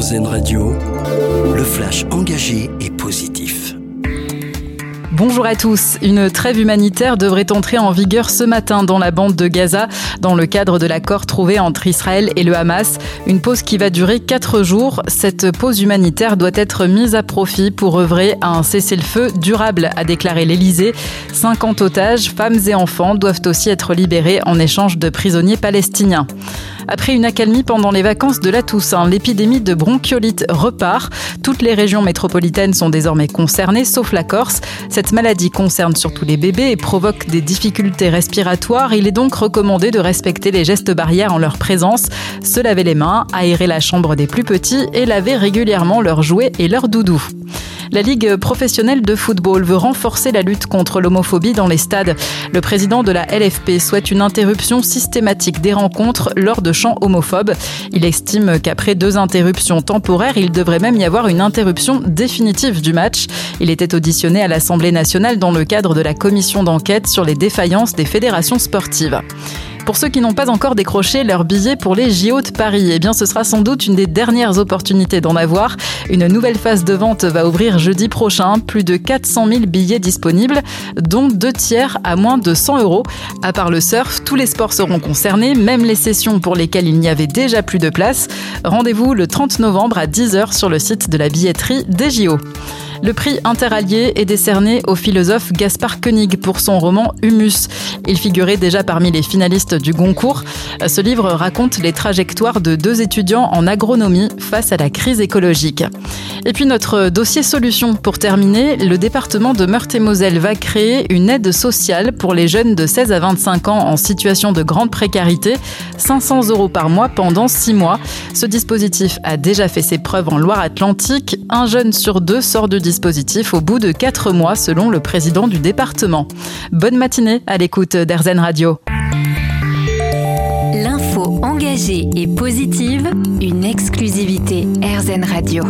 Radio, le flash engagé et positif. Bonjour à tous. Une trêve humanitaire devrait entrer en vigueur ce matin dans la bande de Gaza dans le cadre de l'accord trouvé entre Israël et le Hamas. Une pause qui va durer quatre jours. Cette pause humanitaire doit être mise à profit pour œuvrer à un cessez-le-feu durable, a déclaré l'Elysée. 50 otages, femmes et enfants doivent aussi être libérés en échange de prisonniers palestiniens. Après une accalmie pendant les vacances de la Toussaint, l'épidémie de bronchiolite repart. Toutes les régions métropolitaines sont désormais concernées, sauf la Corse. Cette maladie concerne surtout les bébés et provoque des difficultés respiratoires. Il est donc recommandé de respecter les gestes barrières en leur présence, se laver les mains, aérer la chambre des plus petits et laver régulièrement leurs jouets et leurs doudous. La Ligue professionnelle de football veut renforcer la lutte contre l'homophobie dans les stades. Le président de la LFP souhaite une interruption systématique des rencontres lors de chants homophobes. Il estime qu'après deux interruptions temporaires, il devrait même y avoir une interruption définitive du match. Il était auditionné à l'Assemblée nationale dans le cadre de la commission d'enquête sur les défaillances des fédérations sportives. Pour ceux qui n'ont pas encore décroché leur billet pour les JO de Paris, eh bien ce sera sans doute une des dernières opportunités d'en avoir. Une nouvelle phase de vente va ouvrir jeudi prochain. Plus de 400 000 billets disponibles, dont deux tiers à moins de 100 euros. À part le surf, tous les sports seront concernés, même les sessions pour lesquelles il n'y avait déjà plus de place. Rendez-vous le 30 novembre à 10h sur le site de la billetterie des JO. Le prix interallié est décerné au philosophe Gaspard Koenig pour son roman Humus. Il figurait déjà parmi les finalistes du Goncourt. Ce livre raconte les trajectoires de deux étudiants en agronomie face à la crise écologique. Et puis notre dossier solution pour terminer, le département de Meurthe-et-Moselle va créer une aide sociale pour les jeunes de 16 à 25 ans en situation de grande précarité, 500 euros par mois pendant 6 mois. Ce dispositif a déjà fait ses preuves en Loire-Atlantique. Un jeune sur deux sort du dispositif au bout de 4 mois selon le président du département. Bonne matinée à l'écoute d'Airzen Radio. L'info engagée et positive, une exclusivité Airzen Radio.